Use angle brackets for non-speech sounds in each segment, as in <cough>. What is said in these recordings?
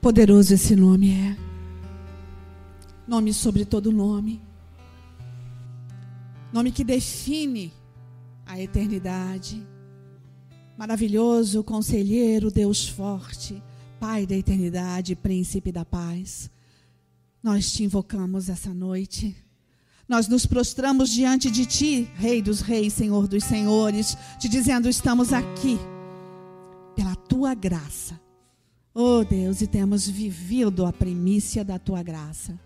Poderoso esse nome é. Nome sobre todo nome. Nome que define a eternidade. Maravilhoso, conselheiro, Deus forte, Pai da eternidade, príncipe da paz. Nós te invocamos essa noite. Nós nos prostramos diante de ti, Rei dos Reis, Senhor dos Senhores, te dizendo: estamos aqui pela tua graça. Oh Deus, e temos vivido a primícia da tua graça.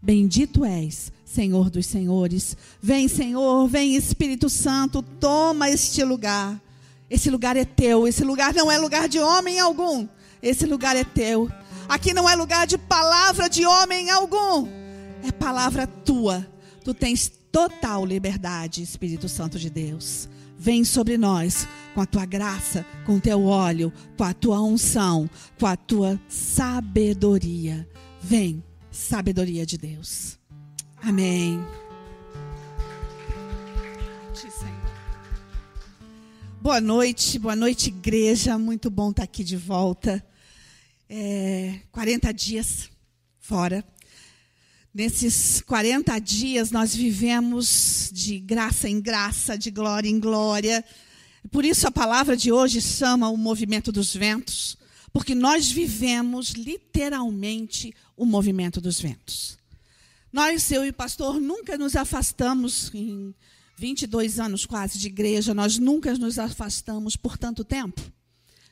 Bendito és, Senhor dos Senhores. Vem, Senhor, vem Espírito Santo, toma este lugar. Esse lugar é teu. Esse lugar não é lugar de homem algum. Esse lugar é teu. Aqui não é lugar de palavra de homem algum. É palavra tua. Tu tens total liberdade, Espírito Santo de Deus. Vem sobre nós com a tua graça, com o teu óleo, com a tua unção, com a tua sabedoria. Vem sabedoria de Deus. Amém. Boa noite, boa noite, igreja. Muito bom estar aqui de volta. É, 40 dias fora. Nesses 40 dias nós vivemos de graça em graça, de glória em glória. Por isso a palavra de hoje chama o movimento dos ventos, porque nós vivemos literalmente o movimento dos ventos. Nós, eu e o pastor, nunca nos afastamos, em 22 anos quase de igreja, nós nunca nos afastamos por tanto tempo.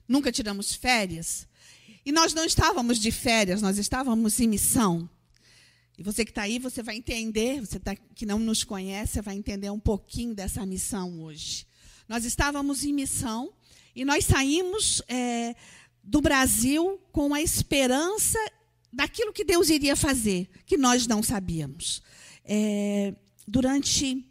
Nunca tiramos férias. E nós não estávamos de férias, nós estávamos em missão. E você que está aí, você vai entender, você tá, que não nos conhece, vai entender um pouquinho dessa missão hoje. Nós estávamos em missão e nós saímos é, do Brasil com a esperança daquilo que Deus iria fazer, que nós não sabíamos. É, durante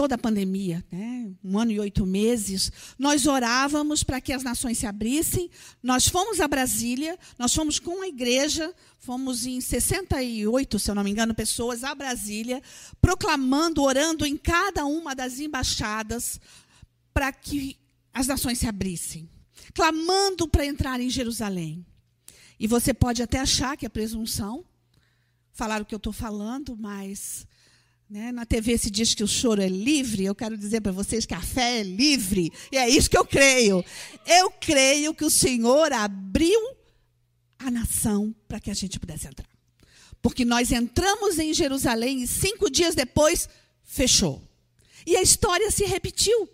toda a pandemia, né? um ano e oito meses, nós orávamos para que as nações se abrissem. Nós fomos a Brasília, nós fomos com a igreja, fomos em 68, se eu não me engano, pessoas a Brasília, proclamando, orando em cada uma das embaixadas para que as nações se abrissem, clamando para entrar em Jerusalém. E você pode até achar que é presunção, falar o que eu estou falando, mas né, na TV se diz que o choro é livre. Eu quero dizer para vocês que a fé é livre. E é isso que eu creio. Eu creio que o Senhor abriu a nação para que a gente pudesse entrar. Porque nós entramos em Jerusalém e cinco dias depois fechou. E a história se repetiu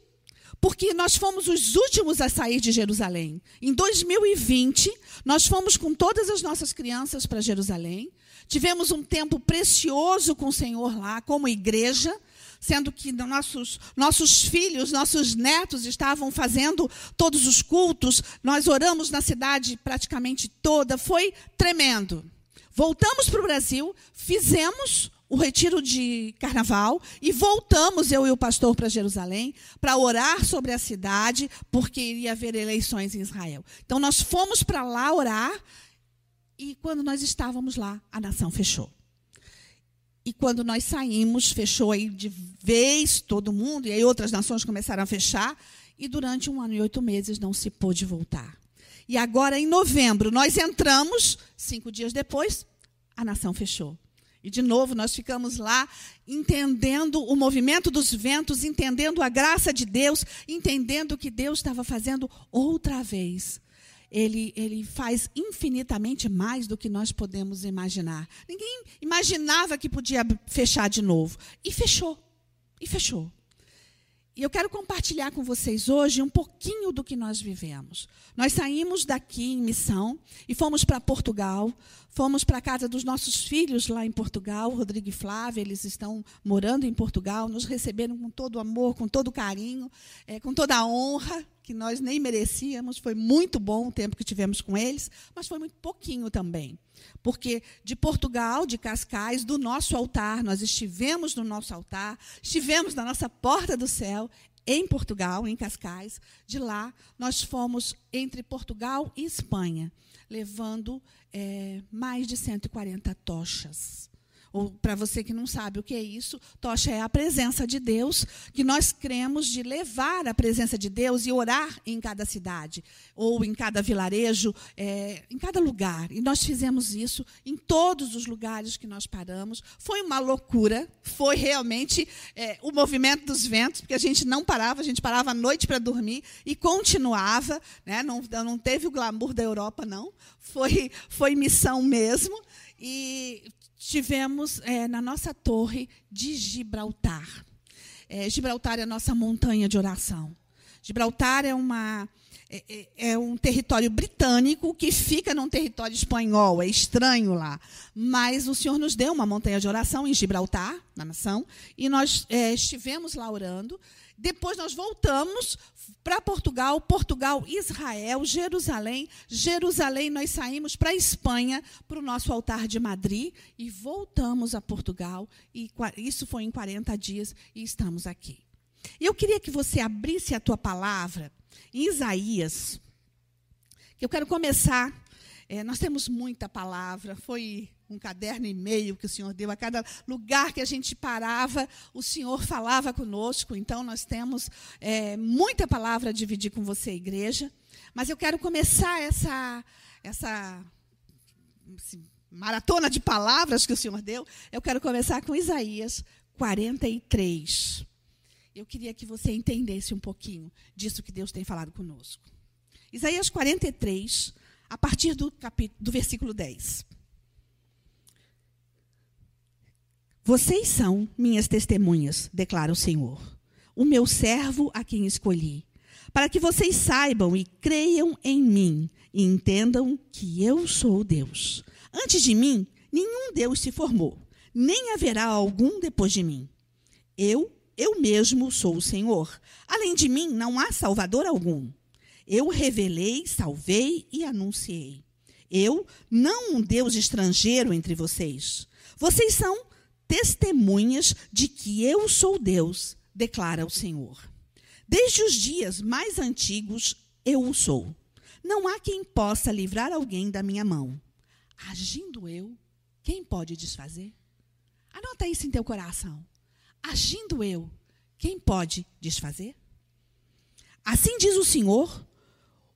porque nós fomos os últimos a sair de Jerusalém. Em 2020, nós fomos com todas as nossas crianças para Jerusalém. Tivemos um tempo precioso com o Senhor lá, como igreja, sendo que nossos, nossos filhos, nossos netos estavam fazendo todos os cultos. Nós oramos na cidade praticamente toda. Foi tremendo. Voltamos para o Brasil, fizemos o retiro de carnaval e voltamos, eu e o pastor, para Jerusalém, para orar sobre a cidade, porque iria haver eleições em Israel. Então, nós fomos para lá orar, e quando nós estávamos lá, a nação fechou. E quando nós saímos, fechou aí de vez todo mundo, e aí outras nações começaram a fechar, e durante um ano e oito meses não se pôde voltar. E agora, em novembro, nós entramos, cinco dias depois, a nação fechou. E, de novo, nós ficamos lá entendendo o movimento dos ventos, entendendo a graça de Deus, entendendo que Deus estava fazendo outra vez. Ele, ele faz infinitamente mais do que nós podemos imaginar. Ninguém imaginava que podia fechar de novo. E fechou. E fechou. E eu quero compartilhar com vocês hoje um pouquinho do que nós vivemos. Nós saímos daqui em missão e fomos para Portugal, fomos para a casa dos nossos filhos lá em Portugal, Rodrigo e Flávia, eles estão morando em Portugal, nos receberam com todo amor, com todo carinho, é, com toda a honra que nós nem merecíamos. Foi muito bom o tempo que tivemos com eles, mas foi muito pouquinho também. Porque de Portugal, de Cascais, do nosso altar, nós estivemos no nosso altar, estivemos na nossa porta do céu, em Portugal, em Cascais. De lá, nós fomos entre Portugal e Espanha, levando é, mais de 140 tochas para você que não sabe o que é isso, tocha é a presença de Deus, que nós cremos de levar a presença de Deus e orar em cada cidade, ou em cada vilarejo, é, em cada lugar. E nós fizemos isso em todos os lugares que nós paramos. Foi uma loucura, foi realmente é, o movimento dos ventos, porque a gente não parava, a gente parava à noite para dormir e continuava. Né? Não, não teve o glamour da Europa, não. Foi, foi missão mesmo. E tivemos é, na nossa torre de Gibraltar. É, Gibraltar é a nossa montanha de oração. Gibraltar é, uma, é, é, é, um território britânico que fica num território espanhol, é estranho lá. Mas o Senhor nos deu uma montanha de oração em Gibraltar, na nação, e nós é, estivemos lá orando. Depois nós voltamos para Portugal, Portugal, Israel, Jerusalém. Jerusalém, nós saímos para Espanha, para o nosso altar de Madrid, e voltamos a Portugal. E isso foi em 40 dias e estamos aqui. Eu queria que você abrisse a tua palavra em Isaías, que eu quero começar. É, nós temos muita palavra, foi um caderno e meio que o Senhor deu a cada lugar que a gente parava, o Senhor falava conosco. Então, nós temos é, muita palavra a dividir com você, igreja. Mas eu quero começar essa, essa maratona de palavras que o Senhor deu. Eu quero começar com Isaías 43. Eu queria que você entendesse um pouquinho disso que Deus tem falado conosco. Isaías 43, a partir do, capítulo, do versículo 10. Vocês são minhas testemunhas, declara o Senhor, o meu servo a quem escolhi, para que vocês saibam e creiam em mim e entendam que eu sou Deus. Antes de mim, nenhum Deus se formou, nem haverá algum depois de mim. Eu, eu mesmo sou o Senhor. Além de mim, não há Salvador algum. Eu revelei, salvei e anunciei. Eu, não um Deus estrangeiro entre vocês. Vocês são testemunhas de que eu sou Deus, declara o Senhor. Desde os dias mais antigos, eu o sou. Não há quem possa livrar alguém da minha mão. Agindo eu, quem pode desfazer? Anota isso em teu coração. Agindo eu, quem pode desfazer? Assim diz o Senhor,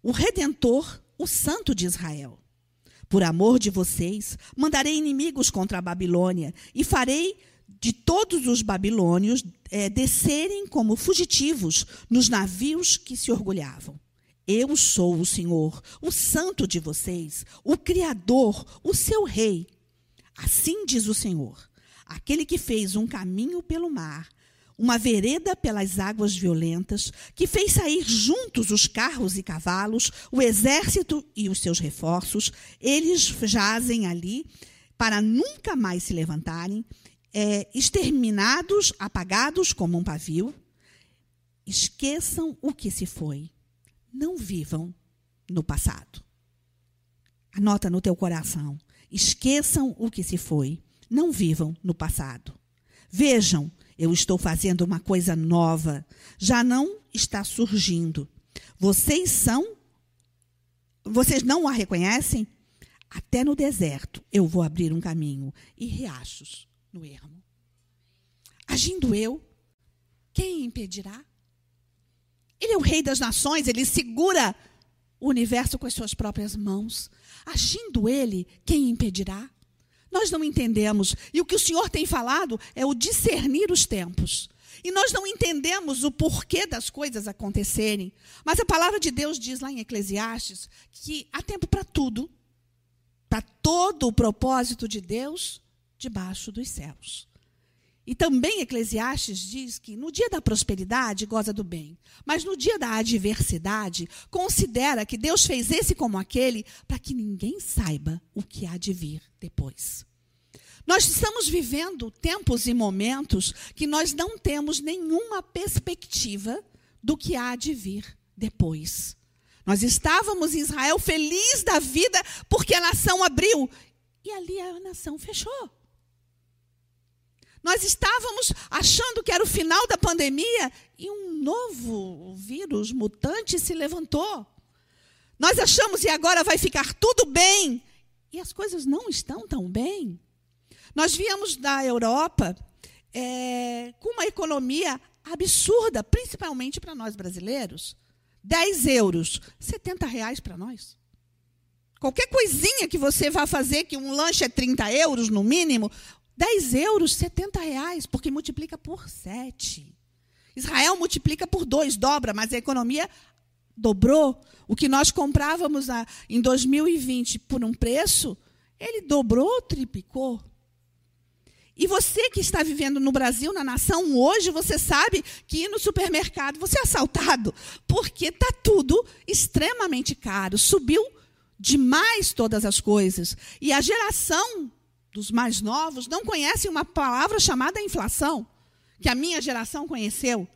o Redentor, o Santo de Israel. Por amor de vocês, mandarei inimigos contra a Babilônia e farei de todos os babilônios é, descerem como fugitivos nos navios que se orgulhavam. Eu sou o Senhor, o Santo de vocês, o Criador, o seu Rei. Assim diz o Senhor, aquele que fez um caminho pelo mar uma vereda pelas águas violentas, que fez sair juntos os carros e cavalos, o exército e os seus reforços. Eles jazem ali para nunca mais se levantarem, é, exterminados, apagados como um pavio. Esqueçam o que se foi. Não vivam no passado. Anota no teu coração. Esqueçam o que se foi. Não vivam no passado. Vejam eu estou fazendo uma coisa nova. Já não está surgindo. Vocês são. Vocês não a reconhecem? Até no deserto eu vou abrir um caminho e riachos no ermo. Agindo eu, quem impedirá? Ele é o rei das nações, ele segura o universo com as suas próprias mãos. Agindo ele, quem impedirá? Nós não entendemos. E o que o Senhor tem falado é o discernir os tempos. E nós não entendemos o porquê das coisas acontecerem. Mas a palavra de Deus diz lá em Eclesiastes que há tempo para tudo, para todo o propósito de Deus debaixo dos céus. E também Eclesiastes diz que no dia da prosperidade goza do bem, mas no dia da adversidade considera que Deus fez esse como aquele para que ninguém saiba o que há de vir depois. Nós estamos vivendo tempos e momentos que nós não temos nenhuma perspectiva do que há de vir depois. Nós estávamos em Israel feliz da vida porque a nação abriu e ali a nação fechou. Nós estávamos achando que era o final da pandemia e um novo vírus mutante se levantou. Nós achamos e agora vai ficar tudo bem. E as coisas não estão tão bem. Nós viemos da Europa é, com uma economia absurda, principalmente para nós brasileiros. 10 euros, 70 reais para nós. Qualquer coisinha que você vá fazer, que um lanche é 30 euros no mínimo, 10 euros, 70 reais, porque multiplica por 7. Israel multiplica por 2, dobra, mas a economia dobrou. O que nós comprávamos em 2020 por um preço, ele dobrou, triplicou. E você que está vivendo no Brasil, na nação, hoje, você sabe que ir no supermercado você é assaltado, porque está tudo extremamente caro. Subiu demais todas as coisas. E a geração dos mais novos não conhece uma palavra chamada inflação, que a minha geração conheceu.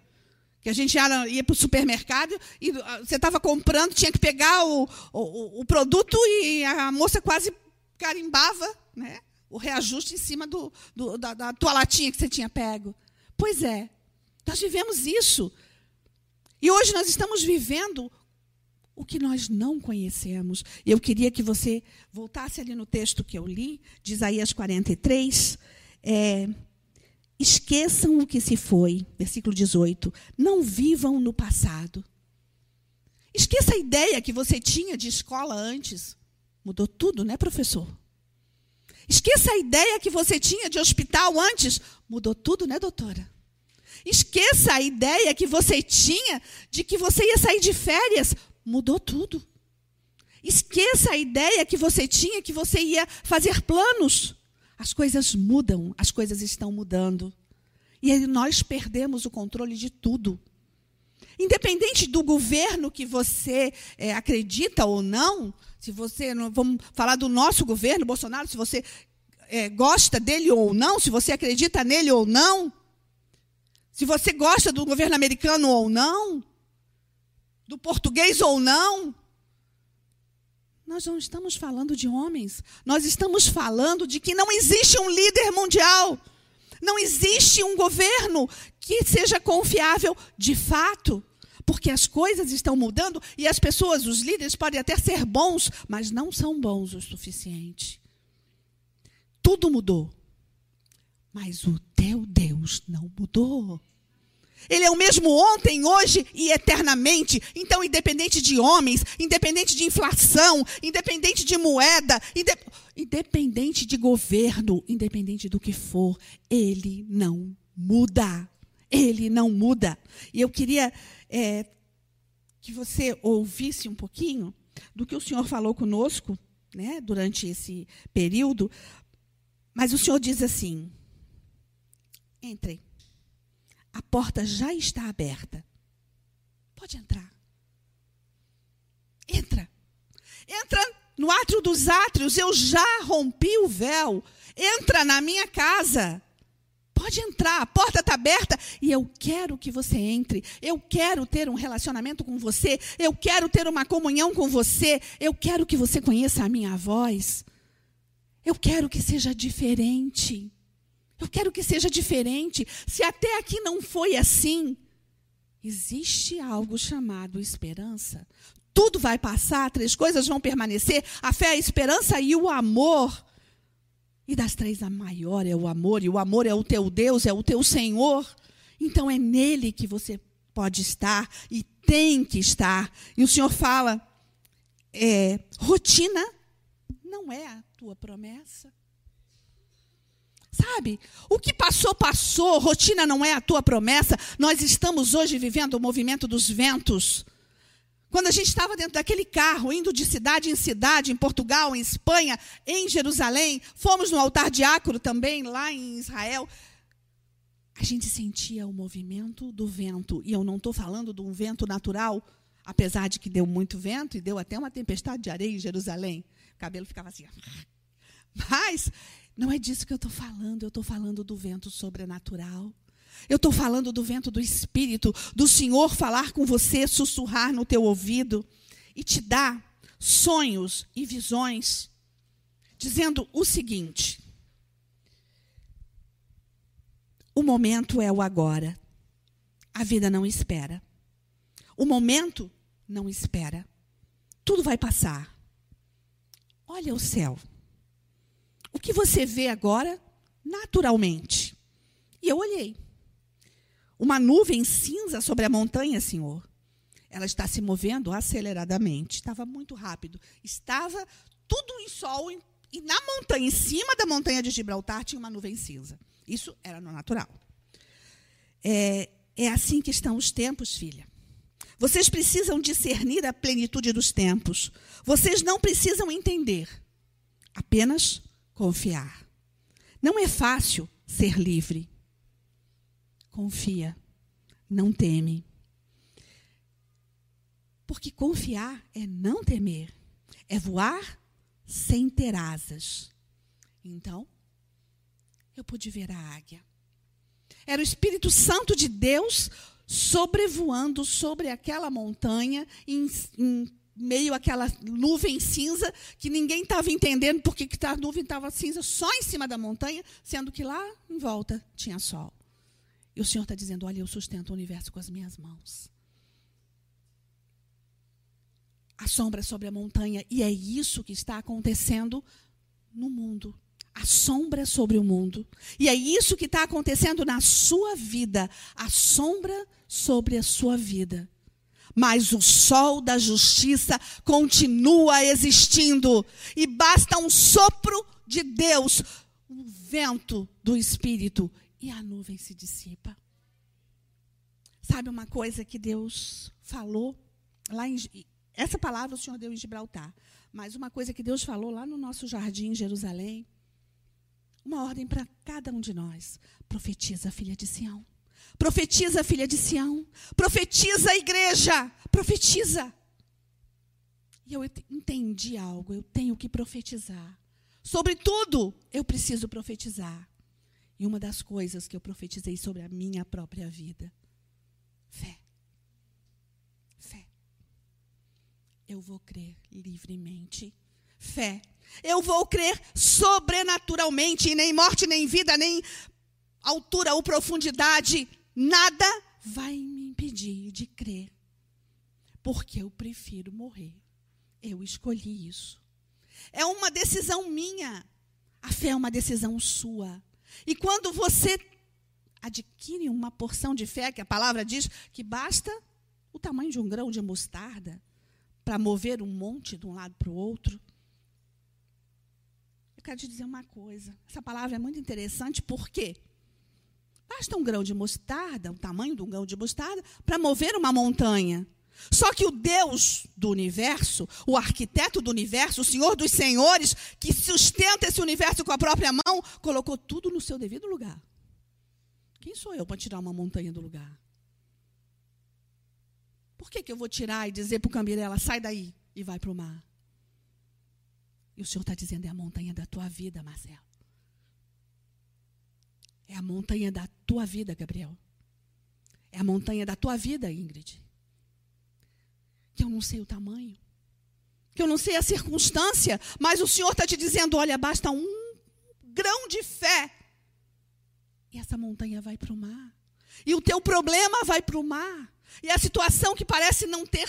Que a gente ia, ia para o supermercado e ah, você estava comprando, tinha que pegar o, o, o produto e a moça quase carimbava, né? o reajuste em cima do, do, da, da tua latinha que você tinha pego. Pois é, nós vivemos isso. E hoje nós estamos vivendo o que nós não conhecemos. Eu queria que você voltasse ali no texto que eu li, de Isaías 43. É, Esqueçam o que se foi, versículo 18. Não vivam no passado. Esqueça a ideia que você tinha de escola antes. Mudou tudo, né, professor? Esqueça a ideia que você tinha de hospital antes. Mudou tudo, né, doutora? Esqueça a ideia que você tinha de que você ia sair de férias. Mudou tudo. Esqueça a ideia que você tinha que você ia fazer planos. As coisas mudam, as coisas estão mudando. E nós perdemos o controle de tudo. Independente do governo que você é, acredita ou não, se você, vamos falar do nosso governo, Bolsonaro, se você é, gosta dele ou não, se você acredita nele ou não, se você gosta do governo americano ou não, do português ou não, nós não estamos falando de homens, nós estamos falando de que não existe um líder mundial, não existe um governo que seja confiável de fato. Porque as coisas estão mudando e as pessoas, os líderes, podem até ser bons, mas não são bons o suficiente. Tudo mudou. Mas o teu Deus não mudou. Ele é o mesmo ontem, hoje e eternamente. Então, independente de homens, independente de inflação, independente de moeda, independente de governo, independente do que for, ele não muda. Ele não muda. E eu queria é, que você ouvisse um pouquinho do que o Senhor falou conosco né, durante esse período. Mas o Senhor diz assim: entrem. A porta já está aberta. Pode entrar. Entra. Entra no átrio dos átrios. Eu já rompi o véu. Entra na minha casa. Pode entrar, a porta está aberta e eu quero que você entre. Eu quero ter um relacionamento com você. Eu quero ter uma comunhão com você. Eu quero que você conheça a minha voz. Eu quero que seja diferente. Eu quero que seja diferente. Se até aqui não foi assim, existe algo chamado esperança. Tudo vai passar, três coisas vão permanecer: a fé, a esperança e o amor. E das três, a maior é o amor, e o amor é o teu Deus, é o teu Senhor. Então é nele que você pode estar e tem que estar. E o Senhor fala: é, rotina não é a tua promessa. Sabe? O que passou, passou. Rotina não é a tua promessa. Nós estamos hoje vivendo o movimento dos ventos. Quando a gente estava dentro daquele carro, indo de cidade em cidade, em Portugal, em Espanha, em Jerusalém, fomos no altar diácono também, lá em Israel, a gente sentia o movimento do vento. E eu não estou falando de um vento natural, apesar de que deu muito vento e deu até uma tempestade de areia em Jerusalém. O cabelo ficava assim. Mas não é disso que eu estou falando, eu estou falando do vento sobrenatural. Eu estou falando do vento do Espírito, do Senhor falar com você, sussurrar no teu ouvido e te dar sonhos e visões, dizendo o seguinte: o momento é o agora, a vida não espera. O momento não espera. Tudo vai passar. Olha o céu. O que você vê agora naturalmente. E eu olhei. Uma nuvem cinza sobre a montanha, Senhor. Ela está se movendo aceleradamente. Estava muito rápido. Estava tudo em sol. E na montanha, em cima da montanha de Gibraltar, tinha uma nuvem cinza. Isso era no natural. É, é assim que estão os tempos, filha. Vocês precisam discernir a plenitude dos tempos. Vocês não precisam entender, apenas confiar. Não é fácil ser livre. Confia, não teme. Porque confiar é não temer, é voar sem ter asas. Então, eu pude ver a águia. Era o Espírito Santo de Deus sobrevoando sobre aquela montanha, em, em meio àquela nuvem cinza, que ninguém estava entendendo porque que a nuvem estava cinza só em cima da montanha, sendo que lá em volta tinha sol. E o Senhor está dizendo: Olha, eu sustento o universo com as minhas mãos. A sombra sobre a montanha, e é isso que está acontecendo no mundo a sombra sobre o mundo. E é isso que está acontecendo na sua vida a sombra sobre a sua vida. Mas o sol da justiça continua existindo. E basta um sopro de Deus, um vento do Espírito, e a nuvem se dissipa. Sabe uma coisa que Deus falou lá em. Essa palavra o Senhor deu em Gibraltar. Mas uma coisa que Deus falou lá no nosso jardim em Jerusalém uma ordem para cada um de nós. Profetiza, filha de Sião. Profetiza, filha de Sião. Profetiza, igreja. Profetiza. E eu entendi algo. Eu tenho que profetizar. Sobretudo, eu preciso profetizar. E uma das coisas que eu profetizei sobre a minha própria vida: fé. Fé. Eu vou crer livremente. Fé eu vou crer sobrenaturalmente, e nem morte, nem vida, nem altura ou profundidade, nada vai me impedir de crer. Porque eu prefiro morrer. Eu escolhi isso. É uma decisão minha. A fé é uma decisão sua. E quando você adquire uma porção de fé, que a palavra diz que basta o tamanho de um grão de mostarda para mover um monte de um lado para o outro, quero te dizer uma coisa. Essa palavra é muito interessante, por quê? Basta um grão de mostarda, o tamanho de um grão de mostarda, para mover uma montanha. Só que o Deus do universo, o arquiteto do universo, o Senhor dos senhores, que sustenta esse universo com a própria mão, colocou tudo no seu devido lugar. Quem sou eu para tirar uma montanha do lugar? Por que, que eu vou tirar e dizer para o Cambirela, sai daí e vai para o mar? E o Senhor está dizendo: é a montanha da tua vida, Marcelo. É a montanha da tua vida, Gabriel. É a montanha da tua vida, Ingrid. Que eu não sei o tamanho. Que eu não sei a circunstância. Mas o Senhor está te dizendo: olha, basta um grão de fé. E essa montanha vai para o mar. E o teu problema vai para o mar. E a situação que parece não ter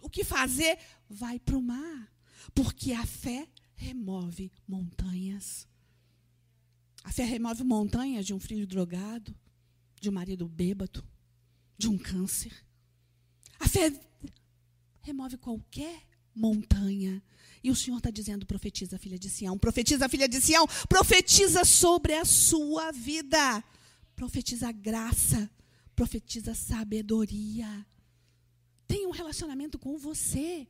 o que fazer vai para o mar. Porque a fé remove montanhas. A fé remove montanhas de um filho drogado, de um marido bêbado, de um câncer. A fé remove qualquer montanha. E o Senhor está dizendo: profetiza, filha de Sião, profetiza, filha de Sião, profetiza sobre a sua vida, profetiza graça, profetiza sabedoria. Tem um relacionamento com você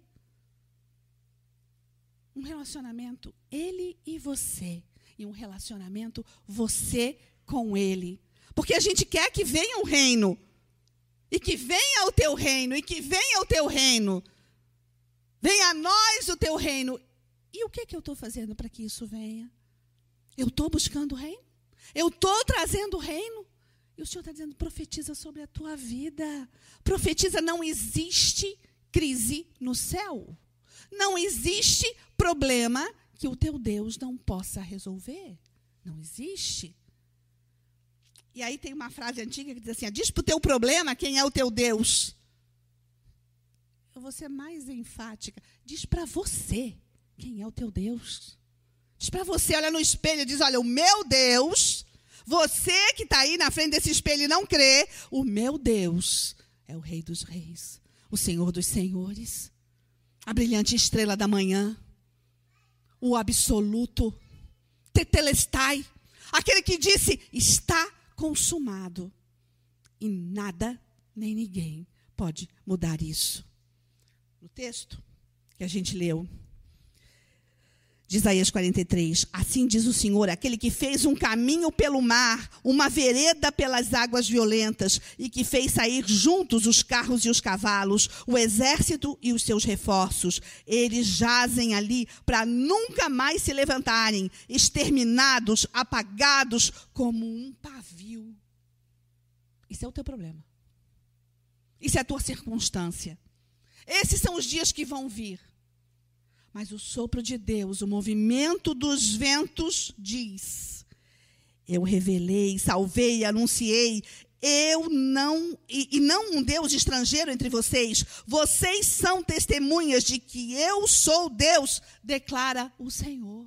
um relacionamento ele e você. E um relacionamento você com ele. Porque a gente quer que venha o reino. E que venha o teu reino. E que venha o teu reino. Venha a nós o teu reino. E o que, que eu estou fazendo para que isso venha? Eu estou buscando o reino? Eu estou trazendo o reino? E o Senhor está dizendo: profetiza sobre a tua vida. Profetiza, não existe crise no céu. Não existe problema que o teu Deus não possa resolver. Não existe. E aí tem uma frase antiga que diz assim: diz para o teu problema quem é o teu Deus. Eu vou ser mais enfática. Diz para você quem é o teu Deus. Diz para você, olha no espelho, diz: Olha, o meu Deus, você que está aí na frente desse espelho e não crê, o meu Deus é o Rei dos Reis, o Senhor dos Senhores, a brilhante estrela da manhã, o absoluto, Tetelestai, aquele que disse: Está consumado. E nada nem ninguém pode mudar isso. No texto que a gente leu, de Isaías 43. Assim diz o Senhor, aquele que fez um caminho pelo mar, uma vereda pelas águas violentas, e que fez sair juntos os carros e os cavalos, o exército e os seus reforços. Eles jazem ali para nunca mais se levantarem, exterminados, apagados como um pavio. Isso é o teu problema. Isso é a tua circunstância. Esses são os dias que vão vir. Mas o sopro de Deus, o movimento dos ventos diz: Eu revelei, salvei, anunciei, eu não, e, e, não um Deus estrangeiro entre vocês, vocês são testemunhas de que eu sou Deus, declara o Senhor.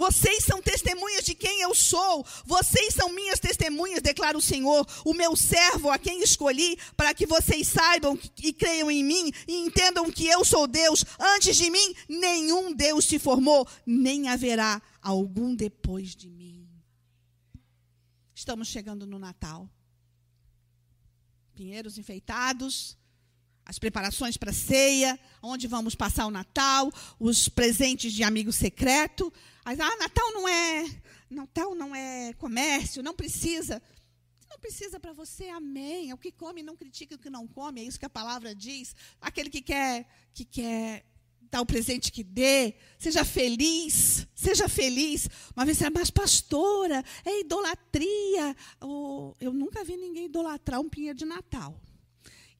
Vocês são testemunhas de quem eu sou. Vocês são minhas testemunhas, declara o Senhor, o meu servo a quem escolhi, para que vocês saibam e creiam em mim e entendam que eu sou Deus. Antes de mim, nenhum Deus se formou, nem haverá algum depois de mim. Estamos chegando no Natal. Pinheiros enfeitados, as preparações para a ceia, onde vamos passar o Natal, os presentes de amigo secreto. Mas, ah, Natal não é, Natal não é comércio, não precisa. Não precisa para você, amém. É o que come, não critica o que não come, é isso que a palavra diz. Aquele que quer, que quer dar o presente que dê, seja feliz, seja feliz. Uma vez é mas pastora, é idolatria. Oh, eu nunca vi ninguém idolatrar um pinheiro de Natal.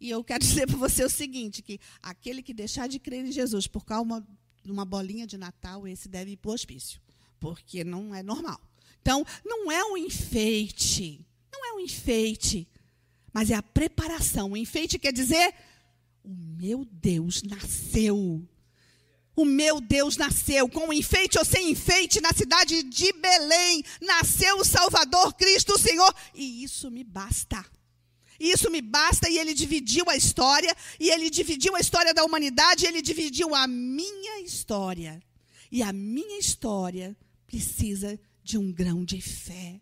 E eu quero <laughs> dizer para você o seguinte, que aquele que deixar de crer em Jesus por causa numa bolinha de Natal, esse deve ir para o hospício, porque não é normal. Então, não é um enfeite, não é um enfeite, mas é a preparação. O enfeite quer dizer: o meu Deus nasceu. O meu Deus nasceu, com enfeite ou sem enfeite, na cidade de Belém, nasceu o Salvador Cristo, o Senhor, e isso me basta. Isso me basta. E ele dividiu a história, e ele dividiu a história da humanidade, e ele dividiu a minha história. E a minha história precisa de um grão de fé.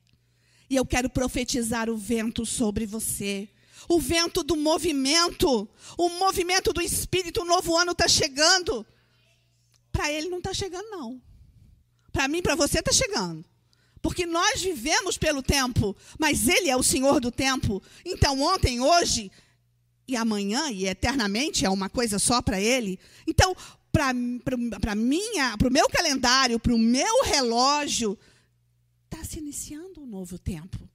E eu quero profetizar o vento sobre você. O vento do movimento, o movimento do Espírito, o novo ano está chegando. Para ele não está chegando, não. Para mim, para você, está chegando. Porque nós vivemos pelo tempo, mas Ele é o Senhor do tempo. Então, ontem, hoje e amanhã e eternamente é uma coisa só para Ele. Então, para o meu calendário, para o meu relógio, está se iniciando um novo tempo.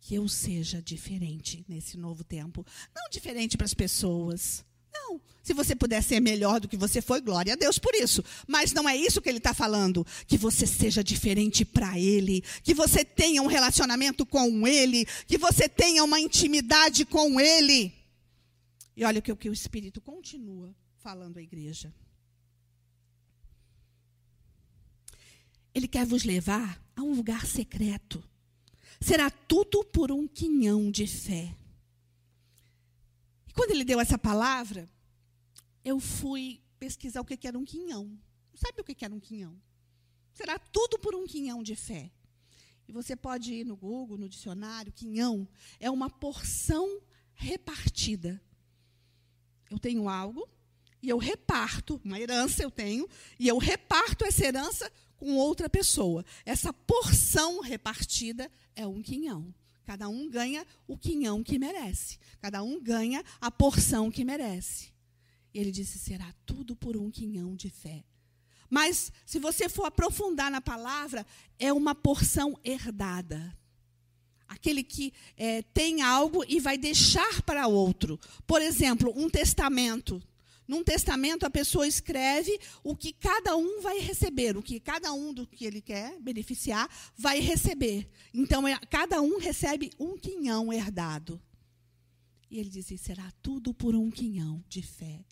Que eu seja diferente nesse novo tempo. Não diferente para as pessoas não. Se você puder ser melhor do que você foi, glória a Deus por isso. Mas não é isso que ele está falando. Que você seja diferente para Ele. Que você tenha um relacionamento com Ele. Que você tenha uma intimidade com Ele. E olha o que, o que o Espírito continua falando à igreja. Ele quer vos levar a um lugar secreto. Será tudo por um quinhão de fé. E quando ele deu essa palavra, eu fui pesquisar o que era um quinhão. Sabe o que era um quinhão? Será tudo por um quinhão de fé. E você pode ir no Google, no dicionário, quinhão é uma porção repartida. Eu tenho algo e eu reparto, uma herança eu tenho, e eu reparto essa herança com outra pessoa. Essa porção repartida é um quinhão. Cada um ganha o quinhão que merece. Cada um ganha a porção que merece. E ele disse: será tudo por um quinhão de fé. Mas, se você for aprofundar na palavra, é uma porção herdada. Aquele que é, tem algo e vai deixar para outro. Por exemplo, um testamento. Num testamento, a pessoa escreve o que cada um vai receber, o que cada um do que ele quer beneficiar vai receber. Então, é, cada um recebe um quinhão herdado. E ele disse: será tudo por um quinhão de fé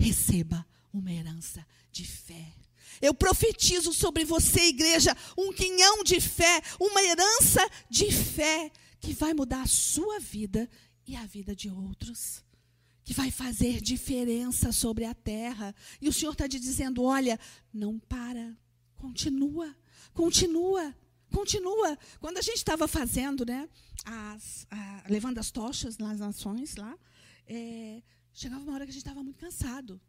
receba uma herança de fé. Eu profetizo sobre você, igreja, um quinhão de fé, uma herança de fé que vai mudar a sua vida e a vida de outros. Que vai fazer diferença sobre a terra. E o Senhor está te dizendo: olha, não para, continua, continua, continua. Quando a gente estava fazendo, né, as, a, levando as tochas nas nações lá, é, chegava uma hora que a gente estava muito cansado.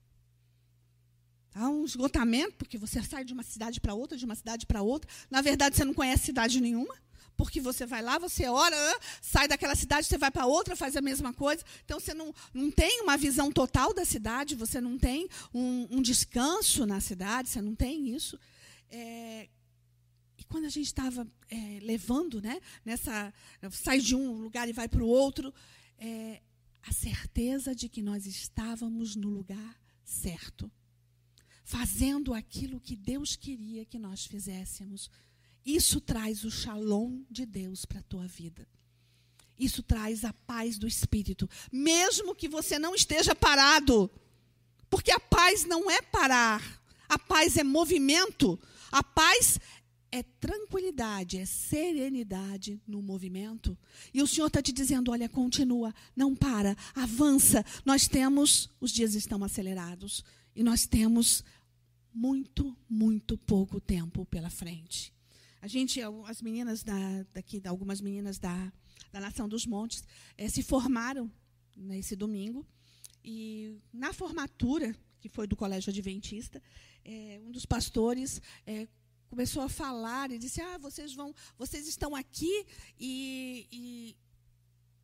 Há um esgotamento, porque você sai de uma cidade para outra, de uma cidade para outra. Na verdade, você não conhece cidade nenhuma, porque você vai lá, você ora, sai daquela cidade, você vai para outra, faz a mesma coisa. Então, você não, não tem uma visão total da cidade, você não tem um, um descanso na cidade, você não tem isso. É, e quando a gente estava é, levando, né, nessa, sai de um lugar e vai para o outro, é, a certeza de que nós estávamos no lugar certo fazendo aquilo que Deus queria que nós fizéssemos. Isso traz o shalom de Deus para a tua vida. Isso traz a paz do espírito, mesmo que você não esteja parado. Porque a paz não é parar. A paz é movimento. A paz é tranquilidade, é serenidade no movimento. E o Senhor está te dizendo: olha, continua, não para, avança. Nós temos, os dias estão acelerados, e nós temos muito, muito pouco tempo pela frente. A gente, as meninas da, daqui, algumas meninas da, da Nação dos Montes, é, se formaram nesse domingo e na formatura que foi do Colégio Adventista, é, um dos pastores é, começou a falar e disse: Ah, vocês vão, vocês estão aqui e, e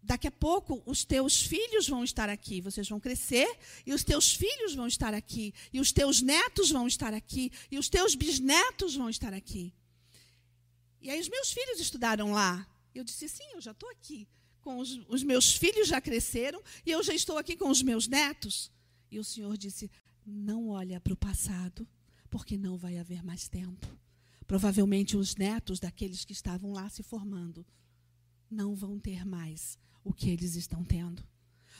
Daqui a pouco os teus filhos vão estar aqui, vocês vão crescer e os teus filhos vão estar aqui, e os teus netos vão estar aqui, e os teus bisnetos vão estar aqui. E aí os meus filhos estudaram lá. Eu disse: sim, eu já estou aqui. Com os, os meus filhos já cresceram e eu já estou aqui com os meus netos. E o Senhor disse: não olha para o passado, porque não vai haver mais tempo. Provavelmente os netos daqueles que estavam lá se formando não vão ter mais o que eles estão tendo.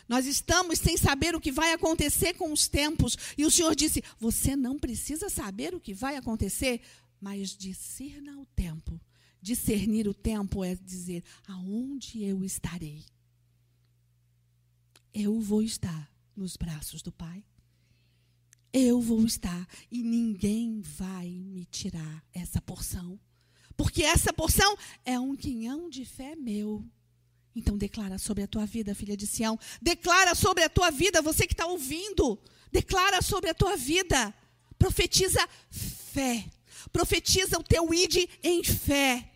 Nós estamos sem saber o que vai acontecer com os tempos. E o Senhor disse: Você não precisa saber o que vai acontecer, mas discerna o tempo. Discernir o tempo é dizer: aonde eu estarei? Eu vou estar nos braços do Pai. Eu vou estar e ninguém vai me tirar essa porção. Porque essa porção é um quinhão de fé meu. Então declara sobre a tua vida, filha de Sião. Declara sobre a tua vida, você que está ouvindo. Declara sobre a tua vida. Profetiza fé. Profetiza o teu ide em fé.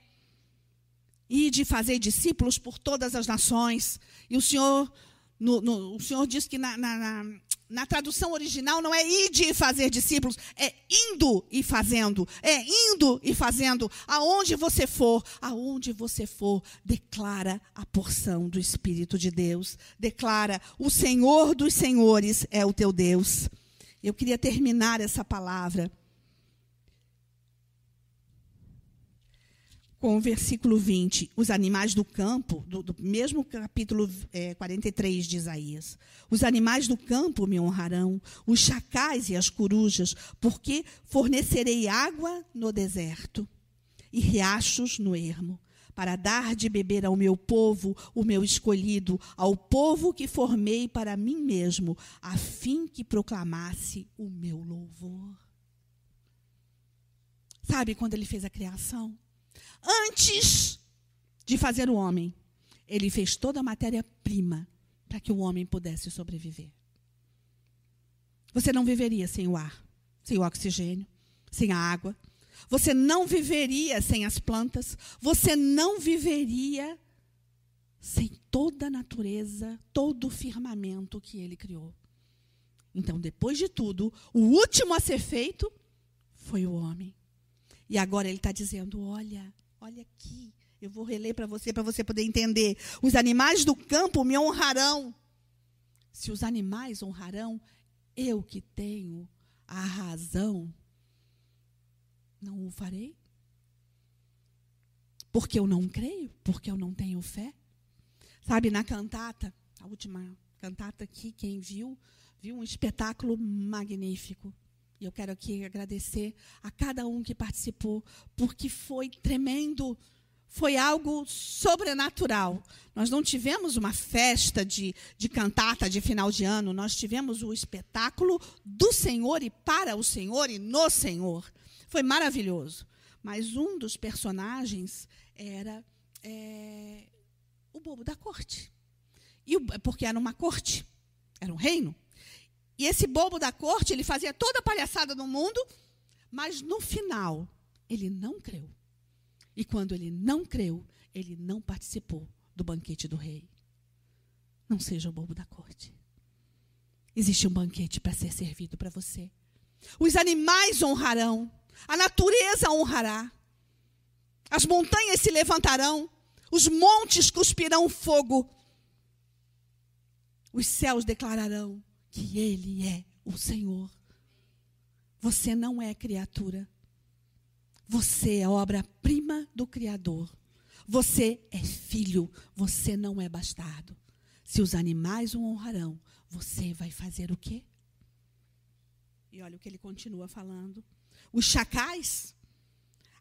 Ide fazer discípulos por todas as nações. E o Senhor, no, no, o Senhor diz que na, na, na tradução original não é ide e fazer discípulos, é indo e fazendo. É indo e fazendo. Aonde você for, aonde você for, declara a porção do Espírito de Deus. Declara: o Senhor dos Senhores é o teu Deus. Eu queria terminar essa palavra com o versículo 20, os animais do campo, do, do mesmo capítulo é, 43 de Isaías. Os animais do campo me honrarão, os chacais e as corujas, porque fornecerei água no deserto e riachos no ermo, para dar de beber ao meu povo, o meu escolhido, ao povo que formei para mim mesmo, a fim que proclamasse o meu louvor. Sabe quando ele fez a criação? Antes de fazer o homem, ele fez toda a matéria-prima para que o homem pudesse sobreviver. Você não viveria sem o ar, sem o oxigênio, sem a água. Você não viveria sem as plantas. Você não viveria sem toda a natureza, todo o firmamento que ele criou. Então, depois de tudo, o último a ser feito foi o homem. E agora ele está dizendo: olha, Olha aqui, eu vou reler para você, para você poder entender. Os animais do campo me honrarão. Se os animais honrarão, eu que tenho a razão, não o farei? Porque eu não creio? Porque eu não tenho fé? Sabe, na cantata, a última cantata aqui, quem viu, viu um espetáculo magnífico. E eu quero aqui agradecer a cada um que participou, porque foi tremendo, foi algo sobrenatural. Nós não tivemos uma festa de, de cantata de final de ano, nós tivemos o espetáculo do Senhor e para o Senhor e no Senhor. Foi maravilhoso. Mas um dos personagens era é, o bobo da corte. E o, porque era uma corte, era um reino. E esse bobo da corte, ele fazia toda a palhaçada do mundo, mas no final, ele não creu. E quando ele não creu, ele não participou do banquete do rei. Não seja o bobo da corte. Existe um banquete para ser servido para você. Os animais honrarão, a natureza honrará, as montanhas se levantarão, os montes cuspirão fogo, os céus declararão que Ele é o Senhor. Você não é criatura. Você é obra-prima do Criador. Você é filho. Você não é bastardo. Se os animais o honrarão, você vai fazer o quê? E olha o que ele continua falando. Os chacais,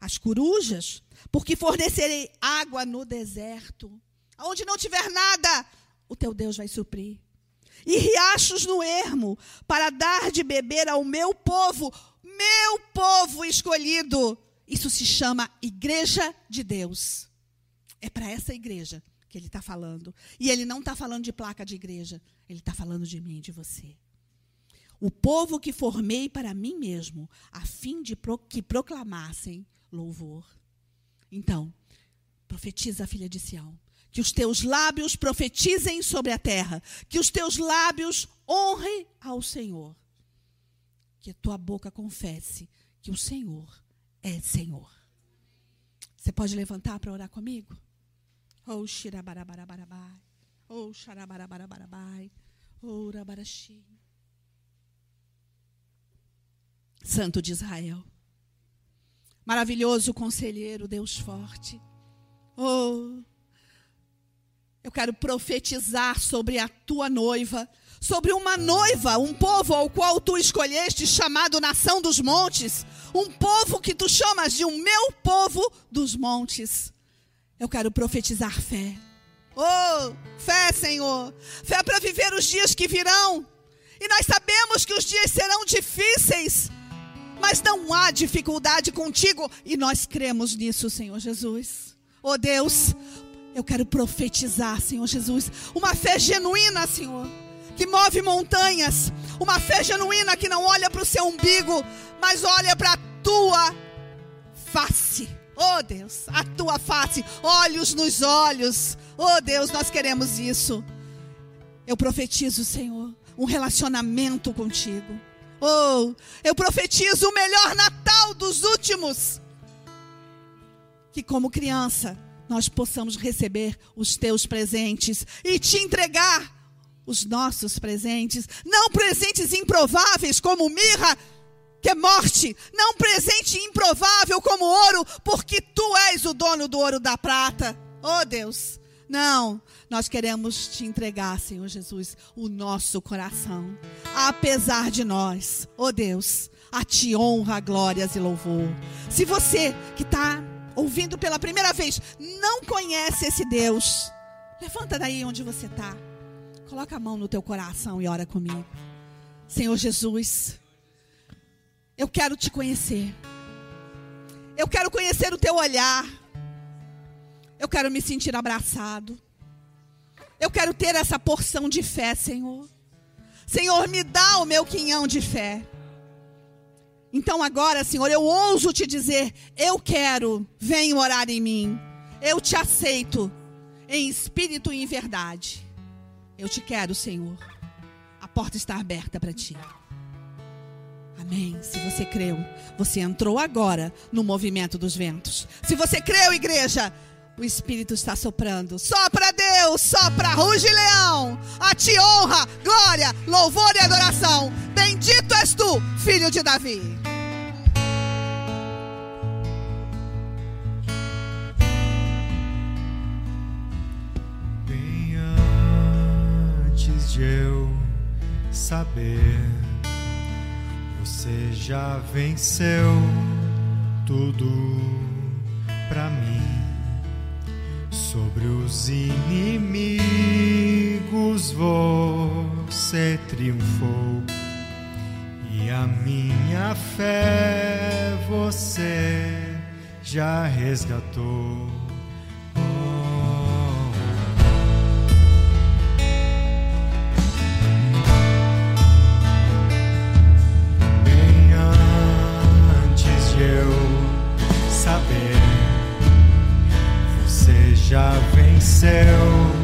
as corujas, porque fornecerei água no deserto. Onde não tiver nada, o teu Deus vai suprir e riachos no ermo, para dar de beber ao meu povo, meu povo escolhido. Isso se chama Igreja de Deus. É para essa igreja que ele está falando. E ele não está falando de placa de igreja, ele está falando de mim e de você. O povo que formei para mim mesmo, a fim de pro, que proclamassem louvor. Então, profetiza a filha de Sião. Que os teus lábios profetizem sobre a terra. Que os teus lábios honrem ao Senhor. Que a tua boca confesse que o Senhor é Senhor. Você pode levantar para orar comigo? Oh, xirabarabarabai. Oh, xarabarabarabai. Oh, rabaraxi. Santo de Israel. Maravilhoso conselheiro, Deus forte. Oh, eu quero profetizar sobre a tua noiva, sobre uma noiva, um povo ao qual tu escolheste, chamado nação dos montes, um povo que tu chamas de um meu povo dos montes. Eu quero profetizar fé. Oh, fé, Senhor. Fé para viver os dias que virão. E nós sabemos que os dias serão difíceis, mas não há dificuldade contigo e nós cremos nisso, Senhor Jesus. Oh Deus, eu quero profetizar, Senhor Jesus, uma fé genuína, Senhor, que move montanhas, uma fé genuína que não olha para o seu umbigo, mas olha para a tua face. Oh Deus, a tua face, olhos nos olhos. Oh Deus, nós queremos isso. Eu profetizo, Senhor, um relacionamento contigo. Oh, eu profetizo o melhor Natal dos últimos. Que como criança, nós possamos receber os teus presentes e te entregar os nossos presentes, não presentes improváveis como mirra, que é morte, não presente improvável como ouro, porque tu és o dono do ouro da prata. Oh Deus, não, nós queremos te entregar, Senhor Jesus, o nosso coração, apesar de nós, oh Deus, a ti honra, glórias e louvor. Se você que está ouvindo pela primeira vez, não conhece esse Deus, levanta daí onde você está. Coloca a mão no teu coração e ora comigo. Senhor Jesus, eu quero te conhecer. Eu quero conhecer o teu olhar. Eu quero me sentir abraçado. Eu quero ter essa porção de fé, Senhor. Senhor, me dá o meu quinhão de fé. Então agora, Senhor, eu ouso te dizer: eu quero, venha orar em mim. Eu te aceito em espírito e em verdade. Eu te quero, Senhor. A porta está aberta para ti. Amém. Se você creu, você entrou agora no movimento dos ventos. Se você creu, igreja, o Espírito está soprando. Só para Deus sopra, ruge leão. A ti honra, glória, louvor e adoração. Bendito és tu, filho de Davi. Bem antes de eu saber, você já venceu tudo para mim Sobre os inimigos você triunfou e a minha fé você já resgatou. já venceu.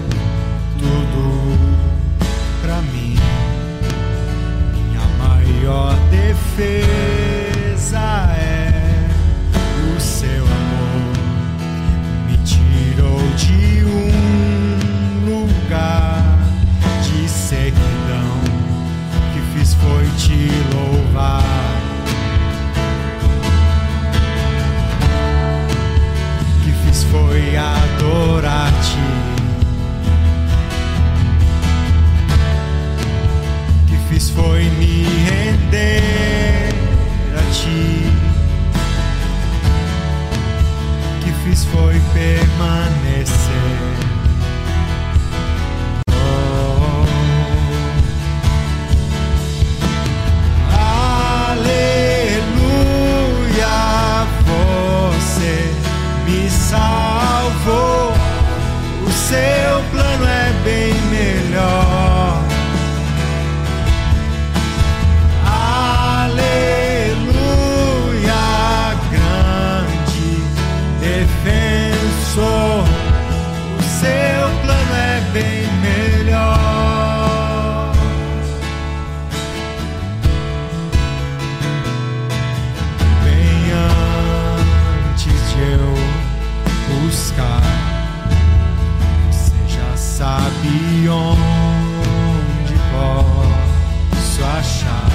sabe onde posso achar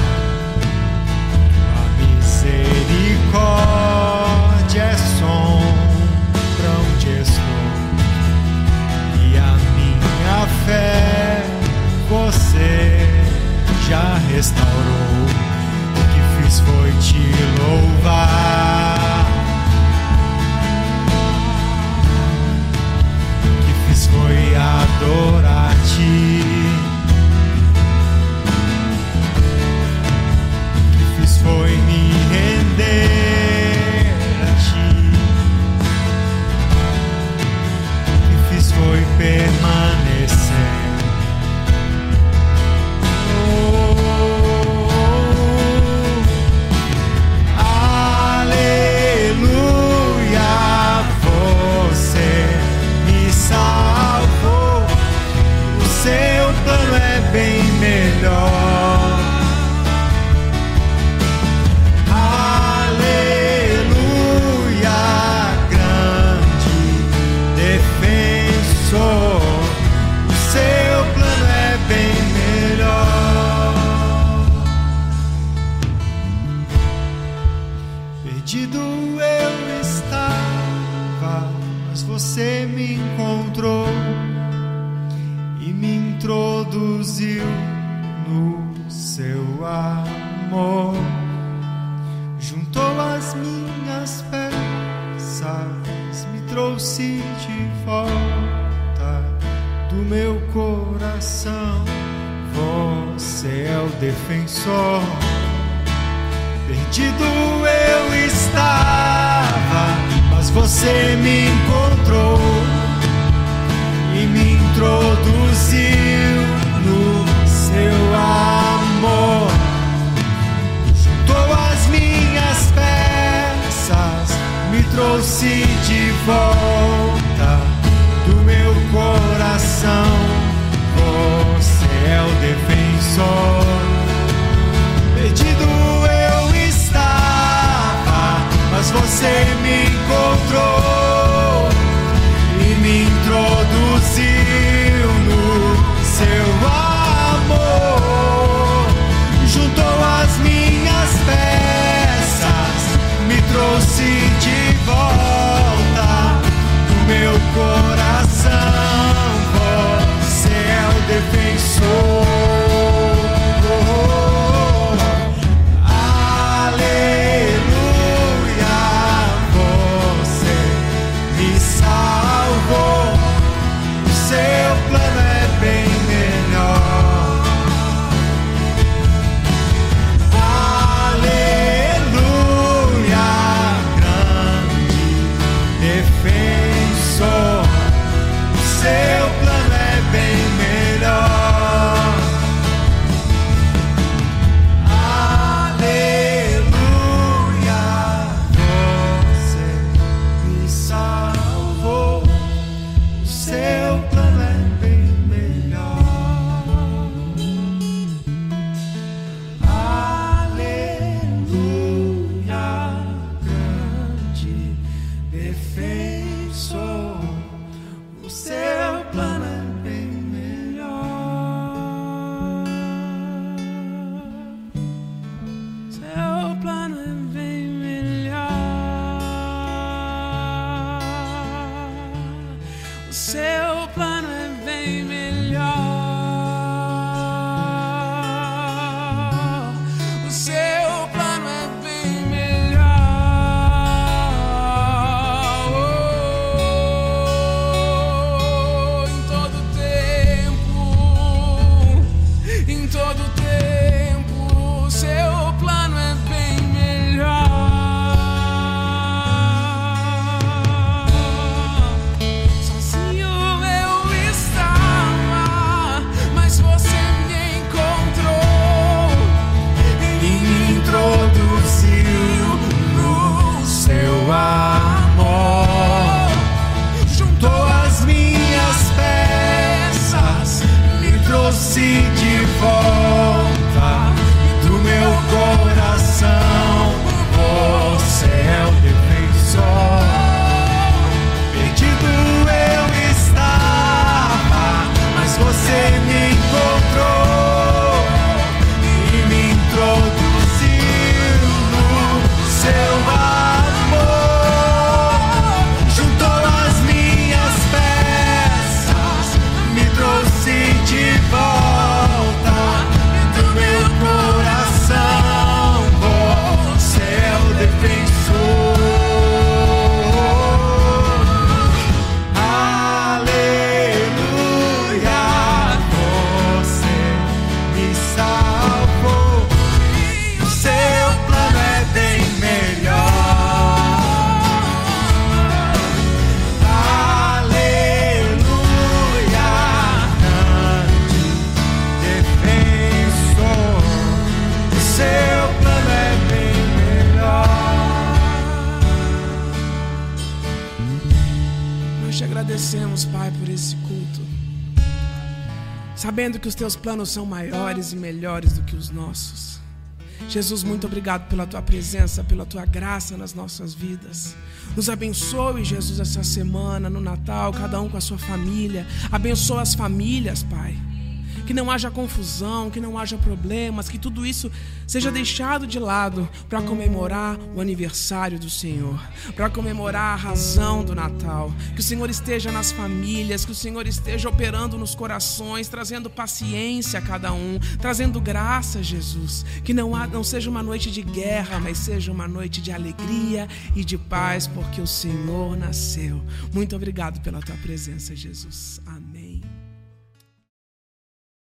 a misericórdia. É sombra onde estou. E a minha fé você já restaurou. O que fiz foi te louvar. Cristo. perdido eu estava, mas você me encontrou e me introduziu no seu amor. Juntou as minhas peças, me trouxe de volta do meu coração. Você é o defensor. você me encontrou. Que os teus planos são maiores e melhores do que os nossos. Jesus, muito obrigado pela tua presença, pela tua graça nas nossas vidas. Nos abençoe, Jesus, essa semana, no Natal, cada um com a sua família. Abençoa as famílias, Pai que não haja confusão, que não haja problemas, que tudo isso seja deixado de lado para comemorar o aniversário do Senhor, para comemorar a razão do Natal. Que o Senhor esteja nas famílias, que o Senhor esteja operando nos corações, trazendo paciência a cada um, trazendo graça, Jesus. Que não, há, não seja uma noite de guerra, mas seja uma noite de alegria e de paz, porque o Senhor nasceu. Muito obrigado pela tua presença, Jesus. Amém.